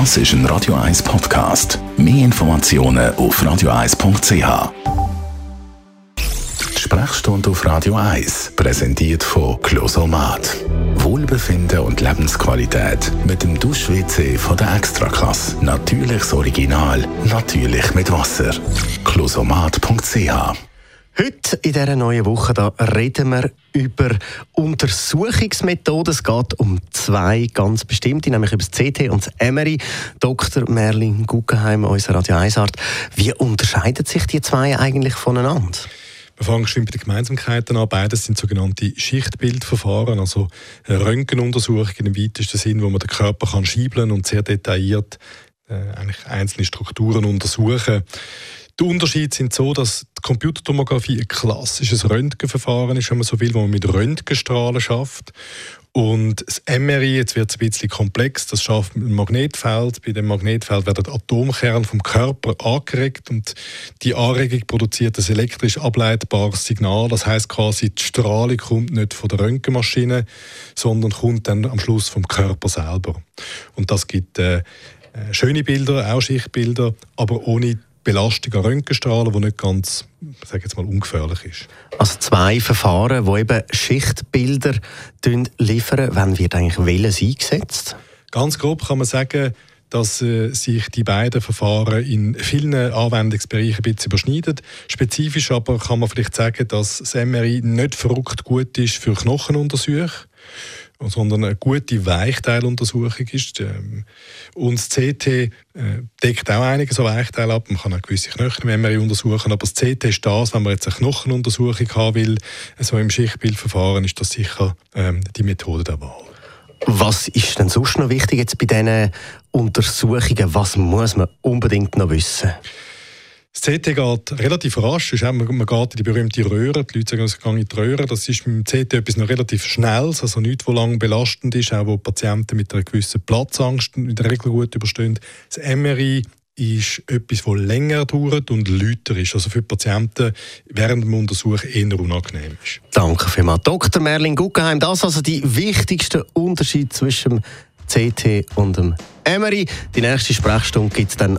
Das ist ein Radio 1 Podcast. Mehr Informationen auf radio1.ch. Die Sprechstunde auf Radio 1 präsentiert von Closomat. Wohlbefinden und Lebensqualität mit dem Dusch-WC von der Extraklasse. Natürliches Original, natürlich mit Wasser. Closomat.ch Heute in dieser neuen Woche da reden wir über Untersuchungsmethoden. Es geht um zwei ganz bestimmte, nämlich über das CT und das MRI. Dr. Merlin Guggenheim, unser Radio 1 Arzt. Wie unterscheiden sich die zwei eigentlich voneinander? Wir fangen schon bei den Gemeinsamkeiten an. Beides sind sogenannte Schichtbildverfahren, also Röntgenuntersuchungen im weitesten Sinn, wo man den Körper kann schiebeln und sehr detailliert äh, eigentlich einzelne Strukturen untersuchen. Die Unterschiede sind so, dass Computertomographie ein klassisches Röntgenverfahren ist, wenn man so will, wo man mit Röntgenstrahlen schafft. Und das MRI, jetzt wird es ein bisschen komplex, das schafft einem Magnetfeld. Bei dem Magnetfeld werden Atomkerne vom Körper angeregt und die Anregung produziert ein elektrisch ableitbares Signal. Das heißt quasi, die Strahlung kommt nicht von der Röntgenmaschine, sondern kommt dann am Schluss vom Körper selber. Und das gibt äh, äh schöne Bilder, auch Schichtbilder, aber ohne Belastung an Röntgenstrahlen, die nicht ganz, sage jetzt mal, ungefährlich ist. Also zwei Verfahren, die eben Schichtbilder liefern. Wann wird eigentlich welches eingesetzt? Ganz grob kann man sagen, dass äh, sich die beiden Verfahren in vielen Anwendungsbereichen ein bisschen überschneiden. Spezifisch aber kann man vielleicht sagen, dass das MRI nicht verrückt gut ist für Knochenuntersuchungen sondern eine gute Weichteiluntersuchung ist. Ähm, und das CT äh, deckt auch einige so Weichteile ab. Man kann auch gewisse Knochen untersuchen, aber das CT ist das, wenn man jetzt eine Knochenuntersuchung haben will, so im Schichtbildverfahren, ist das sicher ähm, die Methode der Wahl. Was ist denn sonst noch wichtig jetzt bei diesen Untersuchungen? Was muss man unbedingt noch wissen? Das CT geht relativ rasch. Man geht in die berühmte Röhre. Die Leute sagen, es geht in die Röhre. Das ist beim CT etwas noch relativ Schnelles, also nichts, was lange belastend ist, auch wo Patienten mit einer gewissen Platzangst in der Regel gut überstehen. Das MRI ist etwas, das länger dauert und lauter ist. Also für die Patienten während dem Untersuch eher unangenehm ist. Danke vielmals. Dr. Merlin Guggenheim. Das ist also die wichtigste Unterschied zwischen dem CT und dem MRI. Die nächste Sprechstunde gibt es dann